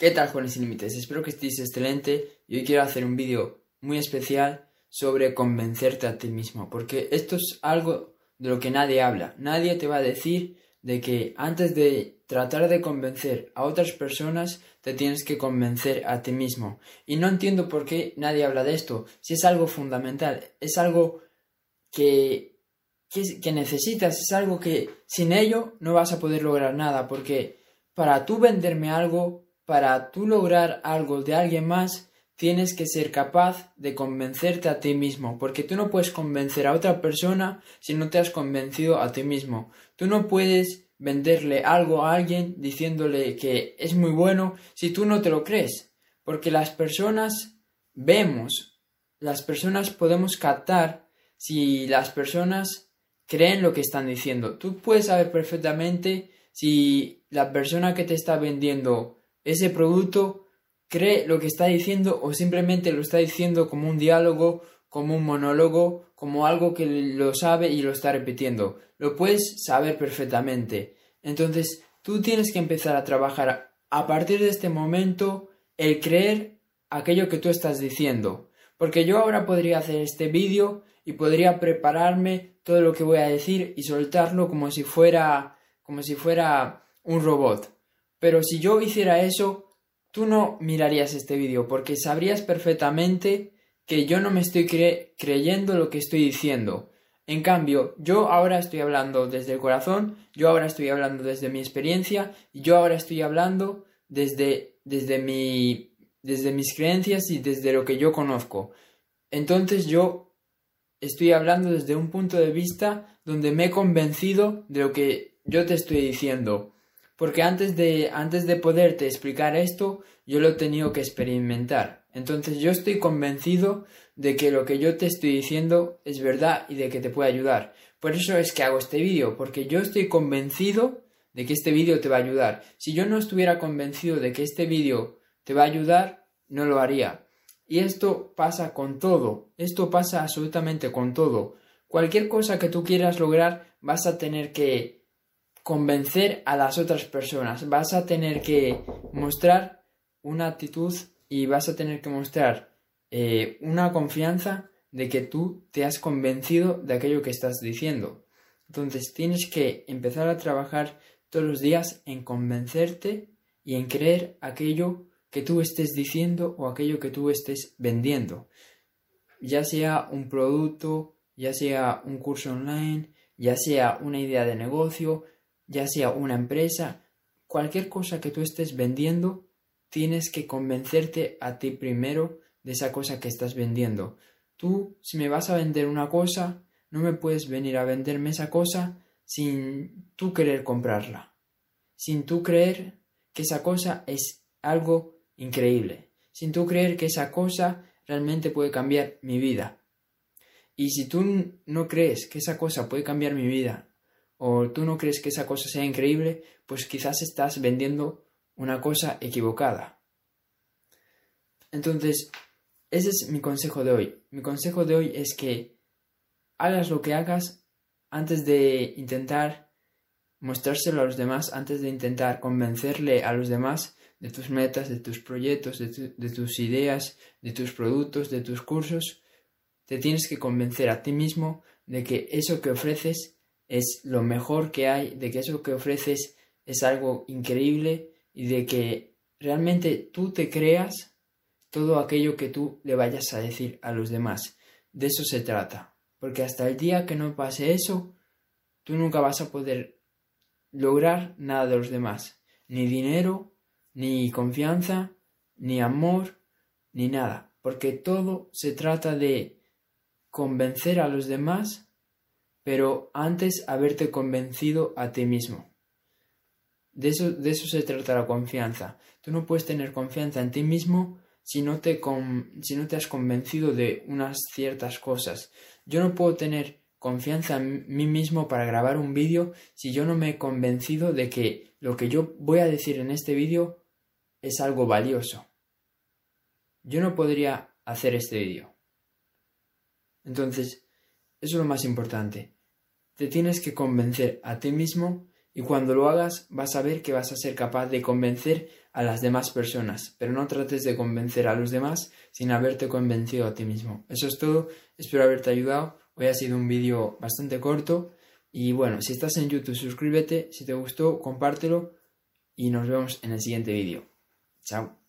¿Qué tal, jóvenes sin límites? Espero que estéis excelente y hoy quiero hacer un vídeo muy especial sobre convencerte a ti mismo, porque esto es algo de lo que nadie habla. Nadie te va a decir de que antes de tratar de convencer a otras personas, te tienes que convencer a ti mismo. Y no entiendo por qué nadie habla de esto, si es algo fundamental, es algo que, que, que necesitas, es algo que sin ello no vas a poder lograr nada, porque para tú venderme algo, para tú lograr algo de alguien más, tienes que ser capaz de convencerte a ti mismo, porque tú no puedes convencer a otra persona si no te has convencido a ti mismo. Tú no puedes venderle algo a alguien diciéndole que es muy bueno si tú no te lo crees, porque las personas vemos, las personas podemos captar si las personas creen lo que están diciendo. Tú puedes saber perfectamente si la persona que te está vendiendo ese producto cree lo que está diciendo o simplemente lo está diciendo como un diálogo, como un monólogo, como algo que lo sabe y lo está repitiendo. Lo puedes saber perfectamente. Entonces, tú tienes que empezar a trabajar a partir de este momento el creer aquello que tú estás diciendo. Porque yo ahora podría hacer este vídeo y podría prepararme todo lo que voy a decir y soltarlo como si fuera como si fuera un robot. Pero si yo hiciera eso, tú no mirarías este vídeo porque sabrías perfectamente que yo no me estoy creyendo lo que estoy diciendo. En cambio, yo ahora estoy hablando desde el corazón, yo ahora estoy hablando desde mi experiencia y yo ahora estoy hablando desde, desde, mi, desde mis creencias y desde lo que yo conozco. Entonces yo estoy hablando desde un punto de vista donde me he convencido de lo que yo te estoy diciendo. Porque antes de, antes de poderte explicar esto, yo lo he tenido que experimentar. Entonces yo estoy convencido de que lo que yo te estoy diciendo es verdad y de que te puede ayudar. Por eso es que hago este vídeo, porque yo estoy convencido de que este vídeo te va a ayudar. Si yo no estuviera convencido de que este vídeo te va a ayudar, no lo haría. Y esto pasa con todo, esto pasa absolutamente con todo. Cualquier cosa que tú quieras lograr, vas a tener que convencer a las otras personas. Vas a tener que mostrar una actitud y vas a tener que mostrar eh, una confianza de que tú te has convencido de aquello que estás diciendo. Entonces tienes que empezar a trabajar todos los días en convencerte y en creer aquello que tú estés diciendo o aquello que tú estés vendiendo. Ya sea un producto, ya sea un curso online, ya sea una idea de negocio, ya sea una empresa, cualquier cosa que tú estés vendiendo, tienes que convencerte a ti primero de esa cosa que estás vendiendo. Tú, si me vas a vender una cosa, no me puedes venir a venderme esa cosa sin tú querer comprarla, sin tú creer que esa cosa es algo increíble, sin tú creer que esa cosa realmente puede cambiar mi vida. Y si tú no crees que esa cosa puede cambiar mi vida o tú no crees que esa cosa sea increíble, pues quizás estás vendiendo una cosa equivocada. Entonces, ese es mi consejo de hoy. Mi consejo de hoy es que hagas lo que hagas antes de intentar mostrárselo a los demás, antes de intentar convencerle a los demás de tus metas, de tus proyectos, de, de tus ideas, de tus productos, de tus cursos, te tienes que convencer a ti mismo de que eso que ofreces es lo mejor que hay, de que eso que ofreces es algo increíble y de que realmente tú te creas todo aquello que tú le vayas a decir a los demás. De eso se trata. Porque hasta el día que no pase eso, tú nunca vas a poder lograr nada de los demás. Ni dinero, ni confianza, ni amor, ni nada. Porque todo se trata de convencer a los demás pero antes haberte convencido a ti mismo. De eso, de eso se trata la confianza. Tú no puedes tener confianza en ti mismo si no, te si no te has convencido de unas ciertas cosas. Yo no puedo tener confianza en mí mismo para grabar un vídeo si yo no me he convencido de que lo que yo voy a decir en este vídeo es algo valioso. Yo no podría hacer este vídeo. Entonces, eso es lo más importante. Te tienes que convencer a ti mismo Y cuando lo hagas vas a ver que vas a ser capaz de convencer a las demás personas, pero no trates de convencer a los demás sin haberte convencido a ti mismo. Eso es todo, espero haberte ayudado. Hoy ha sido un vídeo bastante corto y bueno, si estás en YouTube suscríbete, si te gustó compártelo y nos vemos en el siguiente vídeo. Chao.